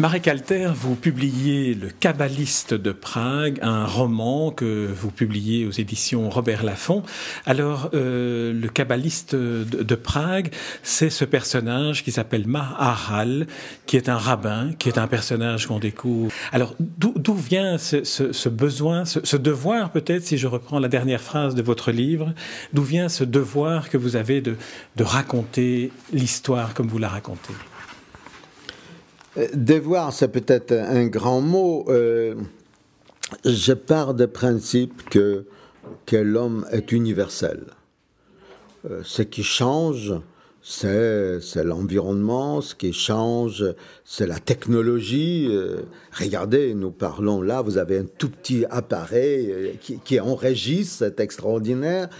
Marek Alter, vous publiez Le Kabbaliste de Prague, un roman que vous publiez aux éditions Robert Laffont. Alors, euh, le Kabbaliste de, Prague, c'est ce personnage qui s'appelle Maharal, qui est un rabbin, qui est un personnage qu'on découvre. Alors, d'où vient ce, besoin, ce, devoir peut-être, si je reprends la dernière phrase de votre livre, d'où vient ce devoir que vous avez de raconter l'histoire comme vous la racontez? Devoir, c'est peut-être un grand mot. Euh, je pars du principe que, que l'homme est universel. Euh, ce qui change, c'est, l'environnement, ce qui change, c'est la technologie. regardez, nous parlons là, vous avez un tout petit appareil qui, qui enregistre, c'est extraordinaire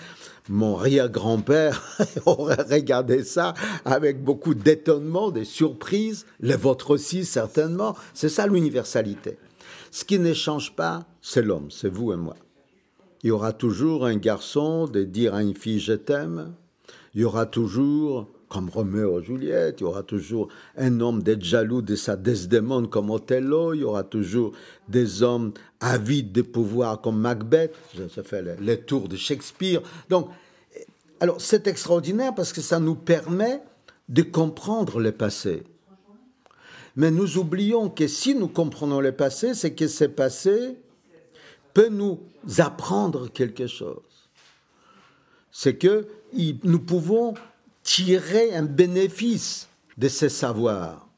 mon arrière-grand-père aurait regardé ça avec beaucoup d'étonnement, des surprises, les vôtres aussi certainement. C'est ça l'universalité. Ce qui ne change pas, c'est l'homme, c'est vous et moi. Il y aura toujours un garçon de dire à une fille je t'aime. Il y aura toujours comme Roméo et Juliette, il y aura toujours un homme d'être jaloux de sa Desdemone comme Othello, il y aura toujours des hommes avides de pouvoir comme Macbeth, ça fait les, tours de Shakespeare. Donc, alors c'est extraordinaire parce que ça nous permet de comprendre le passé. Mais nous oublions que si nous comprenons le passé, c'est que ce passé peut nous apprendre quelque chose. C'est que nous pouvons tirer un bénéfice de ces savoirs.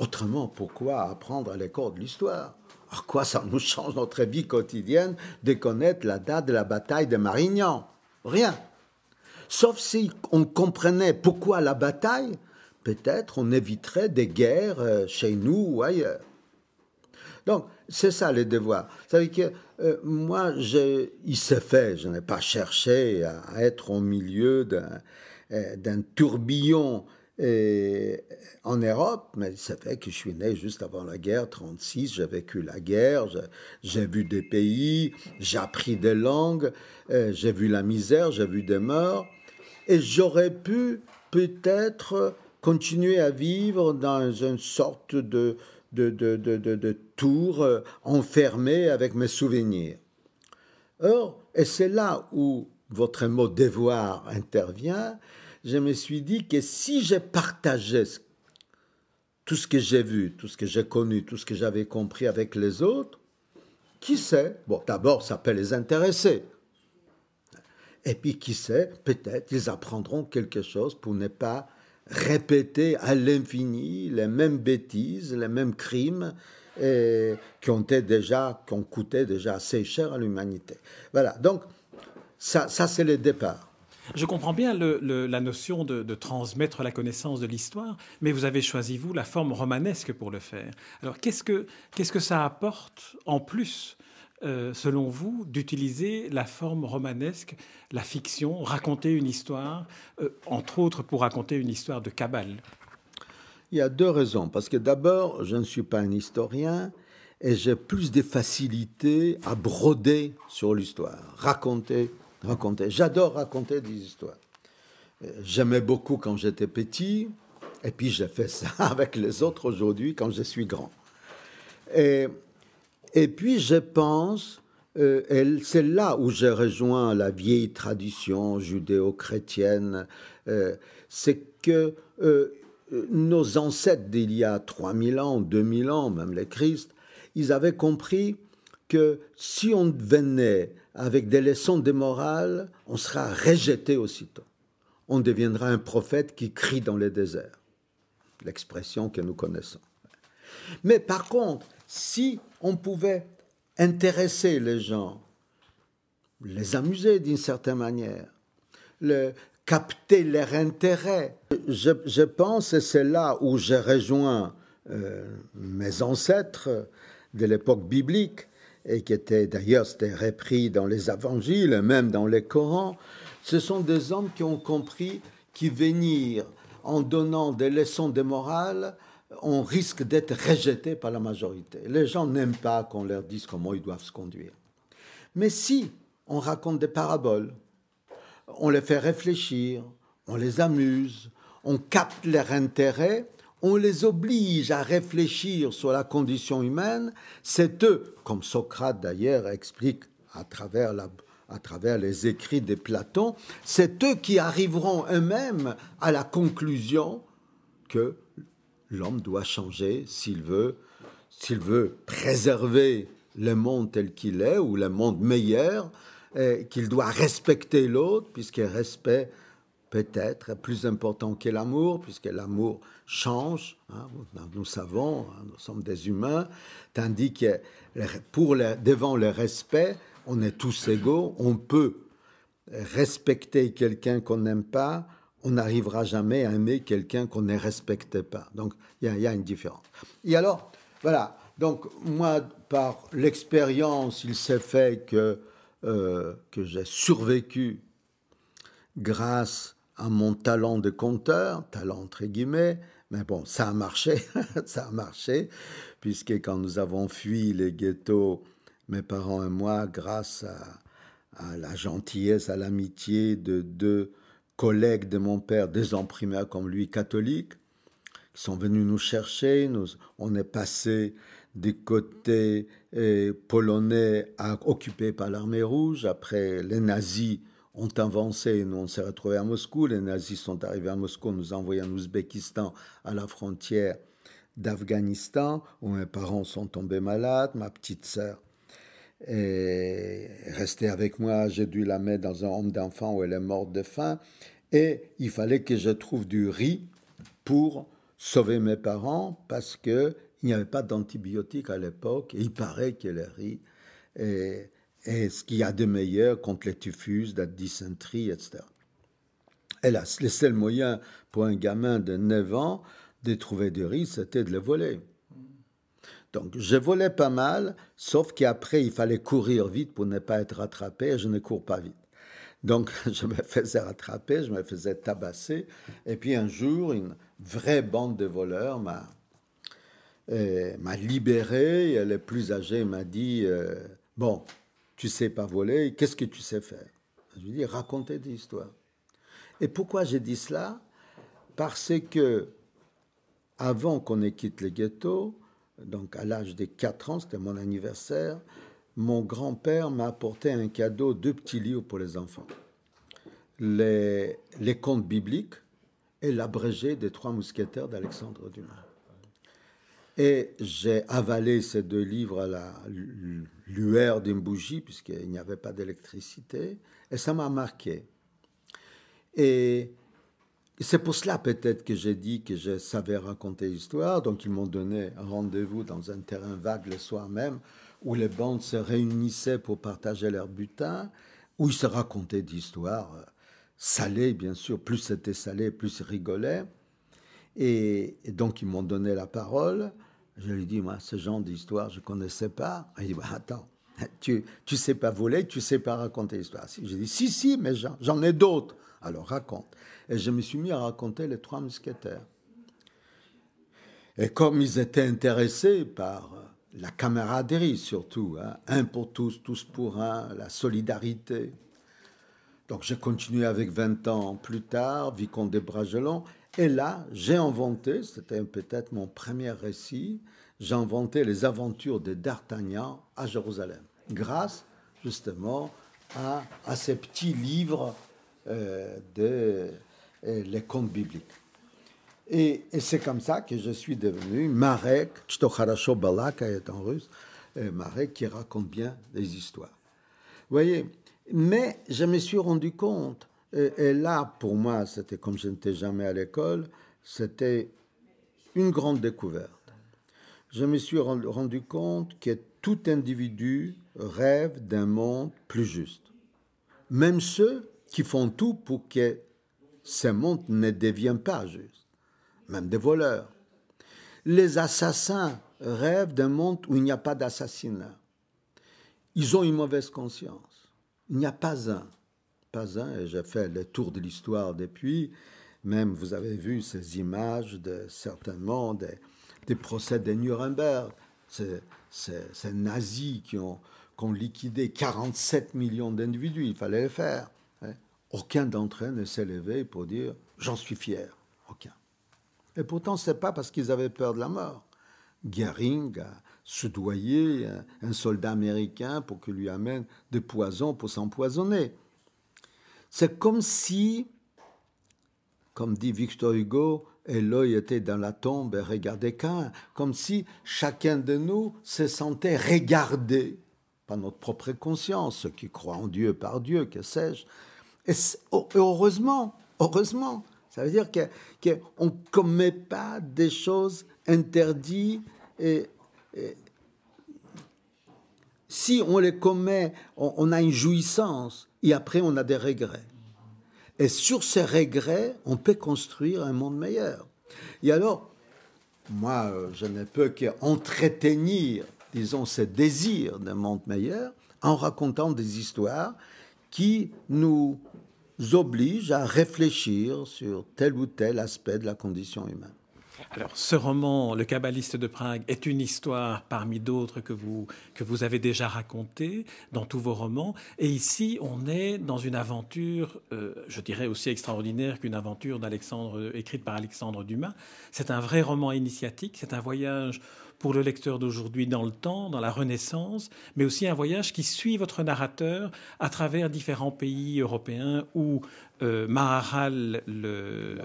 Autrement, pourquoi apprendre à l'école de l'histoire? À quoi ça nous change notre vie quotidienne de connaître la date de la bataille de Marignan? Rien. Sauf si on comprenait pourquoi la bataille, peut-être on éviterait des guerres euh, chez nous ou ailleurs. Donc, c'est ça le devoir. Savez que euh, moi, il s'est fait, je n'ai pas cherché à être au milieu d'un d'un tourbillon euh, en Europe, mais c'est vrai que je suis né juste avant la guerre, 36, j'ai vécu la guerre, j'ai vu des pays, j'ai appris des langues, euh, j'ai vu la misère, j'ai vu des morts, et j'aurais pu peut-être continuer à vivre dans une sorte de, de, de, de, de tour enfermé avec mes souvenirs. Or, et c'est là où votre mot devoir intervient, je me suis dit que si j'ai partagé tout ce que j'ai vu, tout ce que j'ai connu, tout ce que j'avais compris avec les autres, qui sait? Bon, d'abord, ça peut les intéresser. Et puis, qui sait? Peut-être ils apprendront quelque chose pour ne pas répéter à l'infini les mêmes bêtises, les mêmes crimes et qui ont été déjà, qui ont coûté déjà assez cher à l'humanité. Voilà. Donc, ça, ça c'est le départ. Je comprends bien la notion de, transmettre la connaissance de l'histoire, mais vous avez choisi, vous, la forme romanesque pour le faire. Alors, qu'est-ce que, que ça apporte en plus euh, selon vous, d'utiliser la forme romanesque, la fiction, raconter une histoire, euh, entre autres pour raconter une histoire de Kabbale Il y a deux raisons. Parce que d'abord, je ne suis pas un historien et j'ai plus de facilité à broder sur l'histoire, raconter raconter. J'adore raconter des histoires. Euh, j'aimais beaucoup quand j'étais petit, et puis j'ai fait ça avec les autres aujourd'hui quand je suis grand. Et, et puis je pense, euh, c'est là où j'ai rejoint la vieille tradition judéo-chrétienne, euh, c'est que nos ancêtres d'il y a 3000 ans, 2000 ans, même les Christ, ils avaient compris que si on venait avec des leçons de morale, on sera rejeté aussitôt. On deviendra un prophète qui crie dans les déserts. L'expression que nous connaissons. Mais par contre, si on pouvait intéresser les gens, les amuser d'une certaine manière, le, capter leur intérêt, je, pense, et c'est là où j'ai rejoint euh, mes ancêtres de l'époque biblique, et qui était d'ailleurs c'était repris dans les évangiles, même dans les Corans, ce sont des hommes qui ont compris qu'y venir en donnant des leçons de morale, on risque d'être rejeté par la majorité. Les gens n'aiment pas qu'on leur dise comment ils doivent se conduire. Mais si on raconte des paraboles, on les fait réfléchir, on les amuse, on capte leur intérêt, on les oblige à réfléchir sur la condition humaine, c'est eux, comme Socrate d'ailleurs explique à travers, les écrits de Platon, c'est eux qui arriveront eux-mêmes à la conclusion que l'homme doit changer s'il veut, s'il veut préserver le monde tel qu'il est ou le monde meilleur, qu'il doit respecter l'autre, puisque respect peut-être plus important que l'amour, puisque l'amour change, hein, nous savons, hein, nous sommes des humains, tandis que pour devant le respect, on est tous égaux, on peut respecter quelqu'un qu'on n'aime pas, on n'arrivera jamais à aimer quelqu'un qu'on ne respecte pas. Donc il y, a une différence. Et alors, voilà, donc moi, par l'expérience, il s'est fait que, euh, que j'ai survécu grâce à mon talent de conteur, talent entre guillemets, mais bon, ça a marché, ça a marché, puisque quand nous avons fui les ghettos, mes parents et moi, grâce à, la gentillesse, à l'amitié de deux collègues de mon père, des imprimeurs comme lui, catholiques, qui sont venus nous chercher. Nous, on est passé du côté eh, polonais à, occupé par l'armée rouge. Après, les nazis ont avancé, nous on s'est retrouvés à Moscou. Les nazis sont arrivés à Moscou, nous envoyés en Ouzbékistan à la frontière d'Afghanistan, où mes parents sont tombés malades, ma petite sœur est restée avec moi, j'ai dû la mettre dans un homme d'enfant où elle est morte de faim, et il fallait que je trouve du riz pour sauver mes parents, parce qu'il n'y avait pas d'antibiotiques à l'époque, et il paraît que le riz est et ce qu'il y a de meilleur contre les typhus, la dysenterie, etc. Et là, le seul moyen pour un gamin de 9 ans de trouver du riz, c'était de le voler. Donc, je volais pas mal, sauf qu'après, il fallait courir vite pour ne pas être rattrapé, et je ne cours pas vite. Donc, je me faisais rattraper, je me faisais tabasser, et puis un jour, une vraie bande de voleurs m'a euh, m'a libéré, et le plus âgé m'a dit, euh, bon, tu sais pas voler, qu'est-ce que tu sais faire Je lui dis raconter des histoires. Et pourquoi j'ai dit cela? Parce que avant qu'on ait quitté le ghetto, donc à l'âge de 4 ans, c'était mon anniversaire, mon grand-père m'a apporté un cadeau, deux petits livres pour les enfants. Les, les contes bibliques et l'abrégé des trois mousquetaires d'Alexandre Dumas. Et j'ai avalé ces deux livres à la lueur d'une bougie, puisqu'il n'y avait pas d'électricité, et ça m'a marqué. Et c'est pour cela peut-être que j'ai dit que je savais raconter l'histoire, donc ils m'ont donné un rendez-vous dans un terrain vague le soir même, où les bandes se réunissaient pour partager leur butin, où ils se racontaient d'histoires euh, salées, bien sûr, plus c'était salé, plus ils rigolaient. Et, donc, ils m'ont donné la parole. Je lui dit, moi, ce genre d'histoire, je ne connaissais pas. Il dit, bah, attends, tu ne sais pas voler, tu ne sais pas raconter l'histoire. J'ai dit, si, si, mais j'en ai d'autres. Alors, raconte. Et je me suis mis à raconter les trois mousquetaires. Et comme ils étaient intéressés par la camaraderie, surtout, hein, un pour tous, tous pour un, la solidarité. Donc, j'ai continué avec 20 ans plus tard, Vicomte de Bragelon, et là, j'ai inventé, c'était peut-être mon premier récit, j'ai inventé les aventures de D'Artagnan à Jérusalem, grâce justement à, ces petits livres euh, de euh, les contes bibliques. Et, c'est comme ça que je suis devenu Marek, Chtocharasho Balaka est en russe, euh, Marek qui raconte bien des histoires. Vous voyez, mais je me suis rendu compte et, là, pour moi, c'était comme je n'étais jamais à l'école, c'était une grande découverte. Je me suis rendu compte que tout individu rêve d'un monde plus juste. Même ceux qui font tout pour que ce monde ne devienne pas juste. Même des voleurs. Les assassins rêvent d'un monde où il n'y a pas d'assassinat. Ils ont une mauvaise conscience. Il n'y a pas un pas un, et j'ai fait le tour de l'histoire depuis, Même vous avez vu ces images de certainement des, des procès de Nuremberg, ces, ces, nazis qui ont, qui ont, liquidé 47 millions d'individus, il fallait le faire. Hein. Aucun d'entre eux ne s'est levé pour dire j'en suis fier. Aucun. Et pourtant, ce n'est pas parce qu'ils avaient peur de la mort. Goering a soudoyé un soldat américain pour qu'il lui amène des poisons pour s'empoisonner. C'est comme si, comme dit Victor Hugo, l'œil était dans la tombe et regardait qu'un, comme si chacun de nous se sentait regardé par notre propre conscience, ceux qui croient en Dieu par Dieu, que sais-je. Et heureusement, heureusement, ça veut dire qu'on ne commet pas des choses interdites et, si on les commet, on, a une jouissance et après on a des regrets. Et sur ces regrets, on peut construire un monde meilleur. Et alors, moi, je ne peux qu'entretenir, disons, ce désir d'un monde meilleur en racontant des histoires qui nous obligent à réfléchir sur tel ou tel aspect de la condition humaine. Alors, ce roman, Le Kabbaliste de Prague, est une histoire parmi d'autres que vous, que vous avez déjà racontées dans tous vos romans. Et ici, on est dans une aventure, euh, je dirais aussi extraordinaire qu'une aventure d'Alexandre, écrite par Alexandre Dumas. C'est un vrai roman initiatique, c'est un voyage pour le lecteur d'aujourd'hui dans le temps, dans la Renaissance, mais aussi un voyage qui suit votre narrateur à travers différents pays européens où euh, Maharal, le,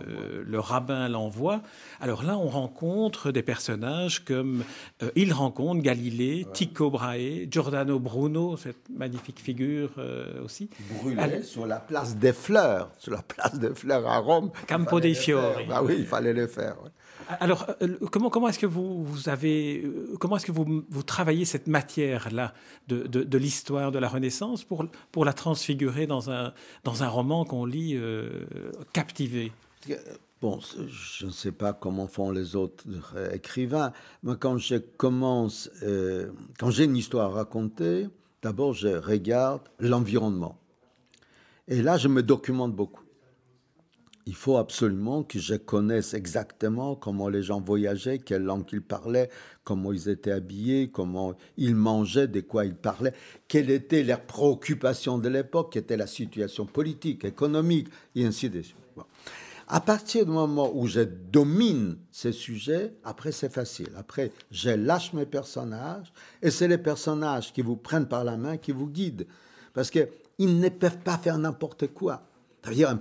le rabbin, l'envoie. Alors là, on rencontre des personnages comme euh, il rencontre Galilée, Tycho Brahe, Giordano Bruno, cette magnifique figure euh, aussi. Brûlé sur la place des fleurs, sur la place des fleurs à Rome. Campo dei Fiori. Bah oui, il fallait le faire. Alors, euh, comment, comment est-ce que vous, avez, euh, comment est-ce que vous, vous, travaillez cette matière-là de, de, l'histoire de la Renaissance pour, pour la transfigurer dans un, dans un roman qu'on lit euh, captivé? Bon, je ne sais pas comment font les autres écrivains. Moi, quand je commence, quand j'ai une histoire à raconter, d'abord je regarde l'environnement. Et là, je me documente beaucoup il faut absolument que je connaisse exactement comment les gens voyageaient, quelle langue ils parlaient, comment ils étaient habillés, comment ils mangeaient, de quoi ils parlaient, quelles étaient leurs préoccupations de l'époque, quelle était la situation politique, économique, et ainsi de suite. À partir du moment où je domine ces sujets, après c'est facile. Après, je lâche mes personnages, et c'est les personnages qui vous prennent par la main, qui vous guident. Parce qu'ils ne peuvent pas faire n'importe quoi. C'est-à-dire un,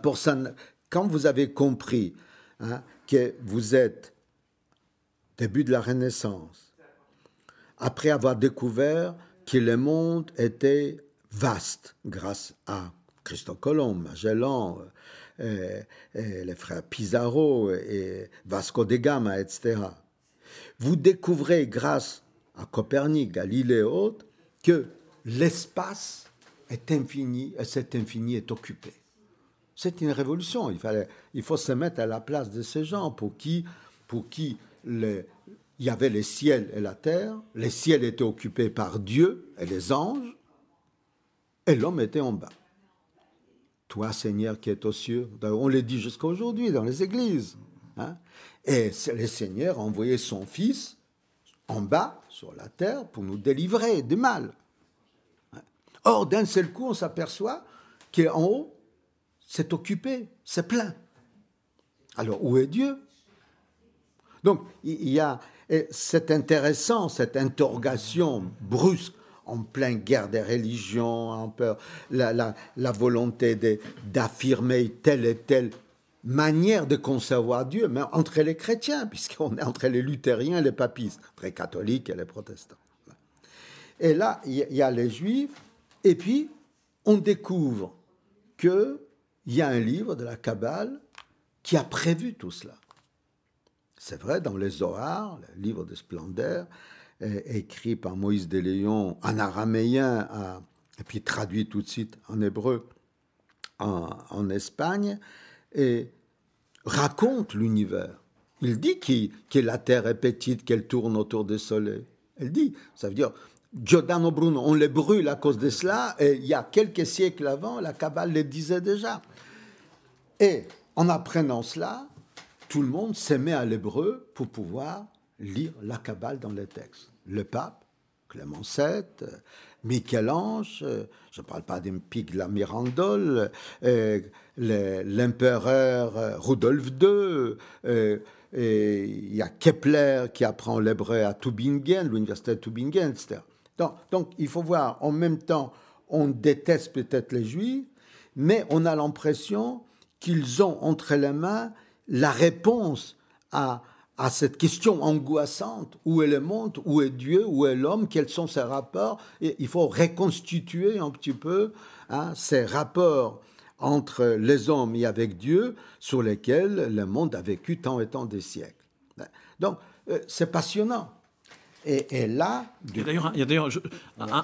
quand vous avez compris hein, que vous êtes début de la Renaissance, après avoir découvert que le monde était vaste grâce à Christophe Colomb, Magellan, euh, les frères Pizarro et Vasco de Gama, etc. Vous découvrez grâce à Copernic, Galilée et autres que l'espace est infini et cet infini est occupé. C'est une révolution. Il, fallait, il faut se mettre à la place de ces gens pour qui, pour qui il y avait le ciel et la terre, le ciel était occupé par Dieu et les anges, et l'homme était en bas. Toi, Seigneur qui es aux cieux, on le dit jusqu'à aujourd'hui dans les églises. Hein. Et le Seigneur a envoyé son Fils en bas, sur la terre, pour nous délivrer du mal. Or, d'un seul coup, on s'aperçoit qu'en haut, c'est occupé, c'est plein. Alors où est Dieu? Donc il y a, c'est intéressant, cette interrogation brusque en pleine guerre des religions, en peur, la, volonté d'affirmer telle et telle manière de concevoir Dieu, mais entre les chrétiens, puisqu'on est entre les luthériens et les papistes, les catholiques et les protestants. Et là, il y a les juifs, et puis on découvre que il y a un livre de la Kabbale qui a prévu tout cela. C'est vrai, dans les Zohar, le livre de splendeur, écrit par Moïse de Léon en araméen, et puis traduit tout de suite en hébreu en, Espagne, et raconte l'univers. Il dit que la Terre est petite, qu'elle tourne autour du Soleil. Elle dit, ça veut dire, Giordano Bruno, on les brûle à cause de cela, et il y a quelques siècles avant, la Kabbale le disait déjà. Et en apprenant cela, tout le monde s'est mis à l'hébreu pour pouvoir lire la Kabbale dans les textes. Le pape, Clément VII, Michel-Ange, je ne parle pas de la Mirandole, euh, l'empereur euh, Rudolf II, euh, il y a Kepler qui apprend l'hébreu à Tübingen, l'université de Tübingen, etc. Donc, il faut voir, en même temps, on déteste peut-être les juifs, mais on a l'impression qu'ils ont entre les mains la réponse à, à cette question angoissante où est le monde, où est Dieu, où est l'homme, quels sont ses rapports. Et il faut reconstituer un petit peu hein, ces rapports entre les hommes et avec Dieu sur lesquels le monde a vécu tant et tant de siècles. Donc, euh, c'est passionnant. Et, là. Il y a d'ailleurs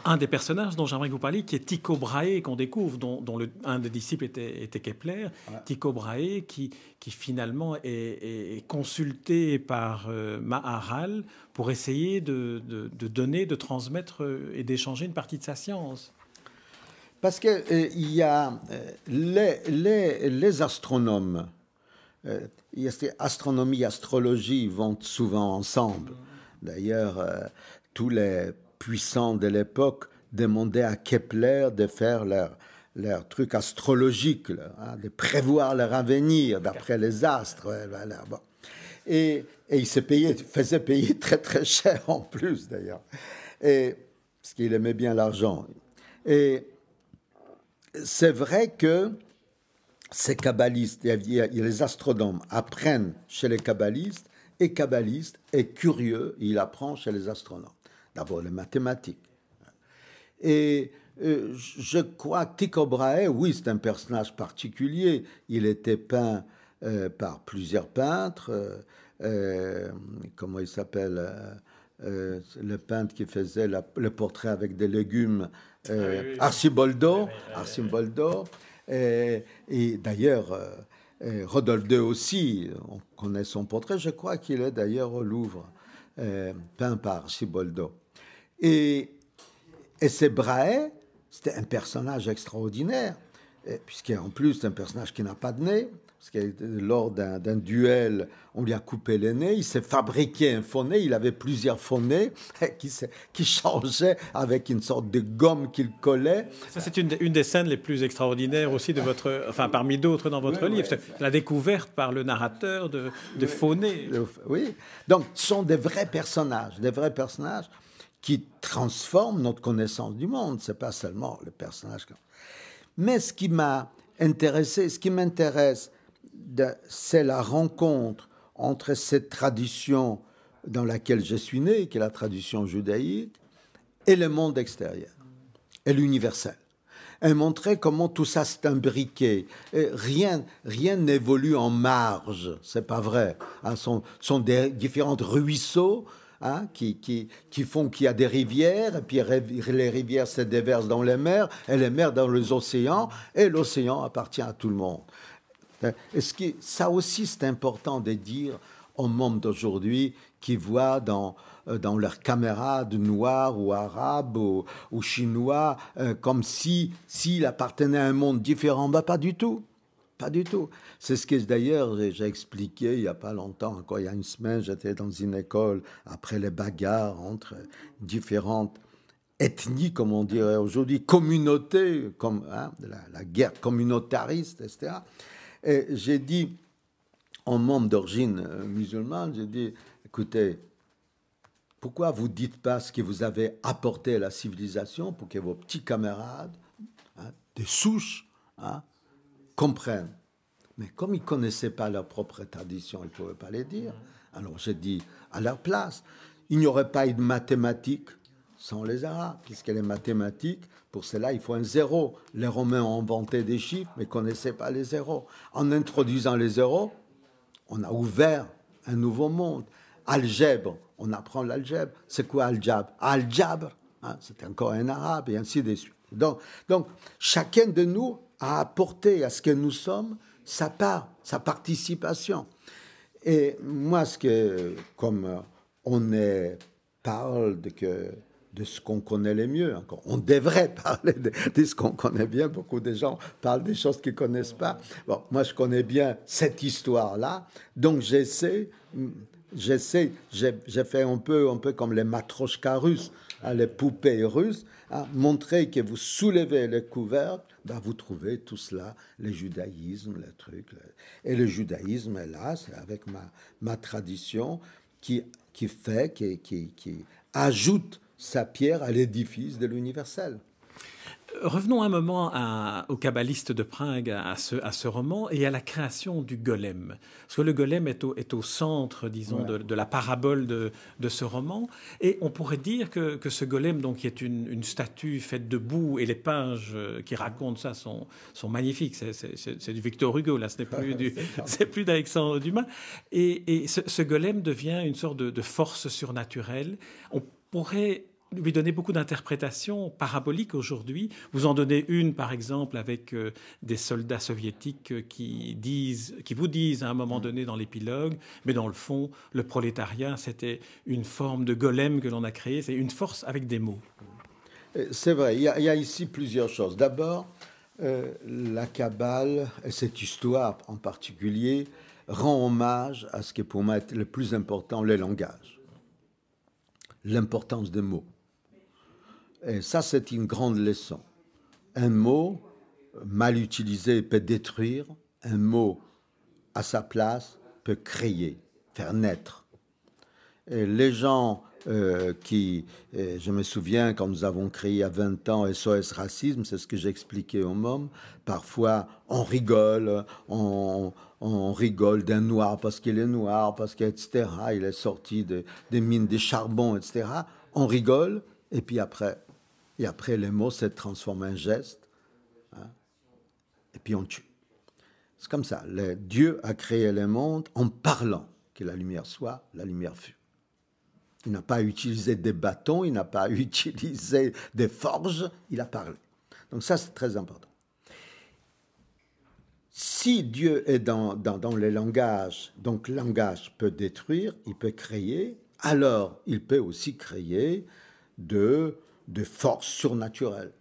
un, des personnages dont j'aimerais que vous parliez, qui est Tycho Brahe, qu'on découvre, dont, le, un des disciples était, Kepler. Tycho Brahe, qui, qui finalement est, consulté par euh, Maharal pour essayer de, de, donner, de transmettre euh, et d'échanger une partie de sa science. Parce qu'il euh, il y a les, les, les astronomes, astronomie et astrologie vont souvent ensemble. D'ailleurs, euh, tous les puissants de l'époque demandaient à Kepler de faire leur, leur truc astrologique, hein, de prévoir leur avenir d'après les astres. Et, il se payait, faisait payer très très cher en plus d'ailleurs, parce qu'il aimait bien l'argent. Et c'est vrai que ces kabbalistes, les astronomes apprennent chez les kabbalistes est kabbaliste, est curieux, il apprend chez les astronomes. D'abord les mathématiques. Et euh, je crois que Tycho Brahe, oui, c'est un personnage particulier. Il était peint euh, par plusieurs peintres. Euh, comment il s'appelle Le peintre qui faisait le portrait avec des légumes, ah Arciboldo. Arciboldo. et d'ailleurs, Rodolphe II aussi, on connaît son portrait, je crois qu'il est d'ailleurs au Louvre, euh, peint par Ciboldo. Et, et c'est Brahe, c'était un personnage extraordinaire, puisqu'en plus c'est un personnage qui n'a pas de nez, parce que lors d'un duel, on lui a coupé le nez, il s'est fabriqué un faux nez, il avait plusieurs faux nez qui, qui changeaient avec une sorte de gomme qu'il collait. Ça, c'est une, des scènes les plus extraordinaires aussi de votre, enfin parmi d'autres dans votre livre, la découverte par le narrateur de, de faux nez. Oui, donc ce sont des vrais personnages, des vrais personnages qui transforment notre connaissance du monde, c'est pas seulement le personnage. Mais ce qui m'a intéressé, ce qui m'intéresse, c'est la rencontre entre cette tradition dans laquelle je suis né, qui est la tradition judaïque, et le monde extérieur, et l'universel. Et montrer comment tout ça s'est imbriqué. rien rien n'évolue en marge, c'est pas vrai. Ce sont, sont des différents ruisseaux hein, qui, qui, qui, font qu'il y a des rivières, et puis les rivières se déversent dans les mers, et les mers dans les océans, et l'océan appartient à tout le monde. Est-ce que ça aussi c'est important de dire aux membres d'aujourd'hui qui voient dans, euh, dans leurs camarades noirs ou arabes ou, chinois euh, comme si s'il appartenait à un monde différent? Bah, Pas du tout. Pas du tout. C'est ce que d'ailleurs j'ai expliqué il n'y a pas longtemps, encore il y a une semaine, j'étais dans une école après les bagarres entre différentes ethnies, comme on dirait aujourd'hui, communautés, comme hein, la, guerre communautariste, etc. Et j'ai dit, en membre d'origine euh, musulmane, j'ai dit, écoutez, pourquoi vous dites pas ce que vous avez apporté à la civilisation pour que vos petits camarades, hein, des souches, hein, comprennent? Mais comme ils connaissaient pas leur propre tradition, ils ne pouvaient pas les dire. Alors j'ai dit, à leur place, il n'y aurait pas eu de mathématiques sans les Arabes, puisque les mathématiques, pour cela, il faut un zéro. Les Romains ont inventé des chiffres, mais ne connaissaient pas les zéros. En introduisant les zéros, on a ouvert un nouveau monde. Algèbre, on apprend l'algèbre. C'est quoi algèbre? Algèbre, hein, c'est encore un arabe, et ainsi de suite. Donc, donc, chacun de nous a apporté à ce que nous sommes sa part, sa participation. Et moi, ce que, comme on est, parle de que de ce qu'on connaît le mieux. Encore. On devrait parler de, ce qu'on connaît bien. Beaucoup de gens parlent des choses qu'ils ne connaissent pas. Bon, moi, je connais bien cette histoire-là. Donc, j'essaie, j'essaie, j'ai fait un peu, un peu comme les matroshkas russes, hein, les poupées russes, hein, montrer que vous soulevez les couvercles, ben vous trouvez tout cela, le judaïsme, les trucs. Et le judaïsme c'est avec ma, ma tradition qui, qui fait, qui, qui, qui ajoute sa pierre à l'édifice de l'universel. Revenons un moment au kabbaliste de Pring, à ce, à ce, roman, et à la création du golem. Parce que le golem est au, est au centre, disons, de, la parabole de, de, ce roman. Et on pourrait dire que, que ce golem, donc, qui est une, une, statue faite de boue, et les pages euh, qui racontent ça sont, sont magnifiques. C'est du Victor Hugo, là, ce n'est plus, du, plus d'Alexandre Dumas. Et, et ce, ce, golem devient une sorte de, de force surnaturelle. On pourrait lui donner beaucoup d'interprétations paraboliques aujourd'hui. Vous en donnez une, par exemple, avec euh, des soldats soviétiques euh, qui disent, qui vous disent à un moment donné dans l'épilogue, mais dans le fond, le prolétariat, c'était une forme de golem que l'on a créé. C'est une force avec des mots. Euh, c'est vrai. Il y, a, ici plusieurs choses. D'abord, la Kabbale et cette histoire en particulier rend hommage à ce qui est pour moi le plus important, le langage l'importance des mots. Et ça, c'est une grande leçon. Un mot mal utilisé peut détruire, un mot à sa place peut créer, faire naître. Et les gens euh, qui, je me souviens quand nous avons créé à 20 ans SOS Racisme, c'est ce que j'expliquais au MOM, parfois on rigole, on, rigole d'un noir parce qu'il est noir, parce qu'etc. il est sorti des mines de charbon, etc. On rigole, et puis après, et après, les mots se transforment en gestes. Hein, et puis on tue. C'est comme ça. Dieu a créé le monde en parlant que la lumière soit, la lumière fut. Il n'a pas utilisé des bâtons, il n'a pas utilisé des forges, il a parlé. Donc ça, c'est très important. Si Dieu est dans, dans, dans le langage, donc langage peut détruire, il peut créer, alors il peut aussi créer de de force surnaturelle.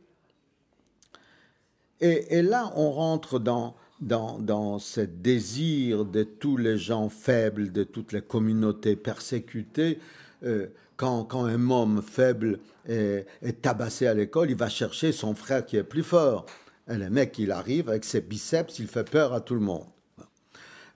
Et, là, on rentre dans, dans, dans ce désir de tous les gens faibles, de toutes les communautés persécutées. Euh, quand, quand, un homme faible est, tabassé à l'école, il va chercher son frère qui est plus fort. Et le mec, il arrive avec ses biceps, il fait peur à tout le monde.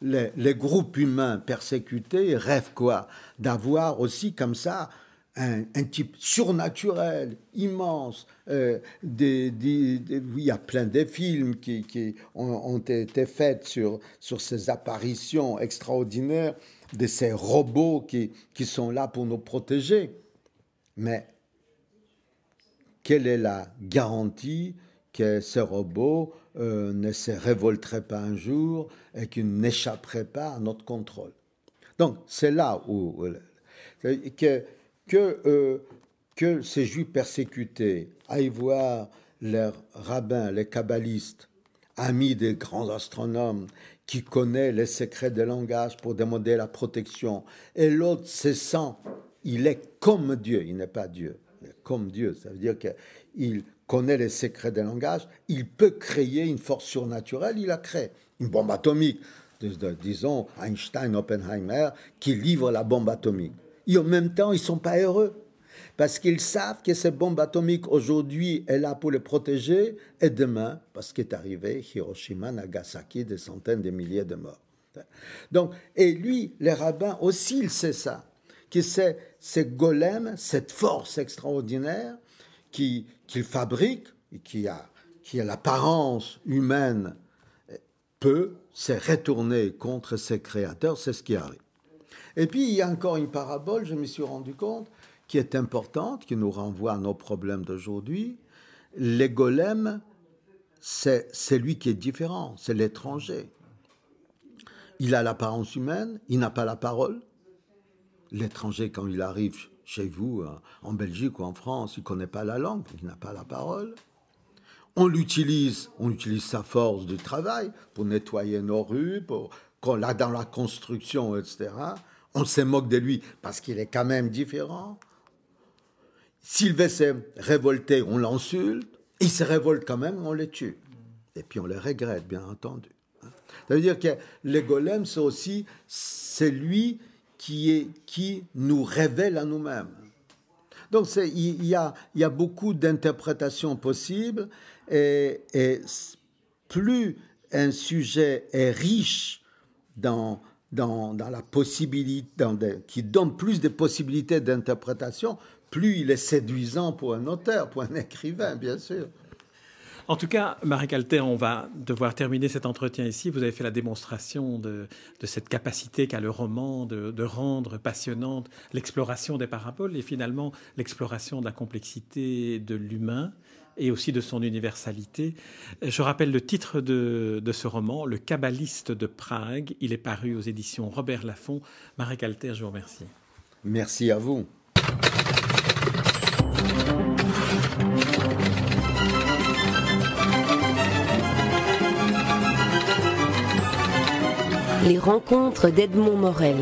Les, les groupes humains persécutés rêvent quoi? D'avoir aussi comme ça un, type surnaturel, immense. Euh, il y a plein de films qui, ont, été faits sur, sur ces apparitions extraordinaires de ces robots qui, qui sont là pour nous protéger. Mais quelle est la garantie que ces robots euh, ne se révolteraient pas un jour et qu'ils n'échapperaient pas à notre contrôle? Donc c'est là où... Que, que, euh, que ces juifs persécutés aillent voir leurs rabbins, les kabbalistes, amis des grands astronomes, qui connaissent les secrets des langage pour demander la protection, et l'autre se sent, il est comme Dieu, il n'est pas Dieu, comme Dieu, ça veut dire qu'il connaît les secrets des langage, il peut créer une force surnaturelle, il a créé une bombe atomique, disons Einstein, Oppenheimer, qui livre la bombe atomique. Et en même temps, ils sont pas heureux. Parce qu'ils savent que cette bombe atomique aujourd'hui est là pour les protéger, et demain, parce qu'est arrivé Hiroshima, Nagasaki, des centaines de milliers de morts. Donc, et lui, les rabbins aussi, il sait ça, que c'est ce golem, cette force extraordinaire qu'il fabrique, et qui a, qui a l'apparence humaine, peut se retourner contre ses créateurs, c'est ce qui arrive. Et puis, il y a encore une parabole, je me suis rendu compte, qui est importante, qui nous renvoie à nos problèmes d'aujourd'hui. Les golems, c'est celui qui est différent, c'est l'étranger. Il a l'apparence humaine, il n'a pas la parole. L'étranger, quand il arrive chez vous, euh, en Belgique ou en France, il ne connaît pas la langue, il n'a pas la parole. On l'utilise, on utilise sa force de travail pour nettoyer nos rues, pour, dans la construction, etc on se moque de lui parce qu'il est quand même différent. s'il veut se révolter, on l'insulte. Il se révolte quand même, on le tue. Et puis on le regrette, bien entendu. Ça veut dire que le golem, c'est aussi celui qui, est, qui nous révèle à nous-mêmes. Donc il y a, y a beaucoup d'interprétations possibles et, plus un sujet est riche dans, dans, la possibilité, qui donne plus de possibilités d'interprétation, plus il est séduisant pour un auteur, pour un écrivain, bien sûr. En tout cas, Marie Calter, on va devoir terminer cet entretien ici. Vous avez fait la démonstration de, cette capacité qu'a le roman de, rendre passionnante l'exploration des paraboles et finalement l'exploration de la complexité de l'humain et aussi de son universalité. Je rappelle le titre de, de, ce roman, Le Kabbaliste de Prague. Il est paru aux éditions Robert Laffont. Marie Calter, je vous remercie. Merci à vous. Les rencontres d'Edmond Morel.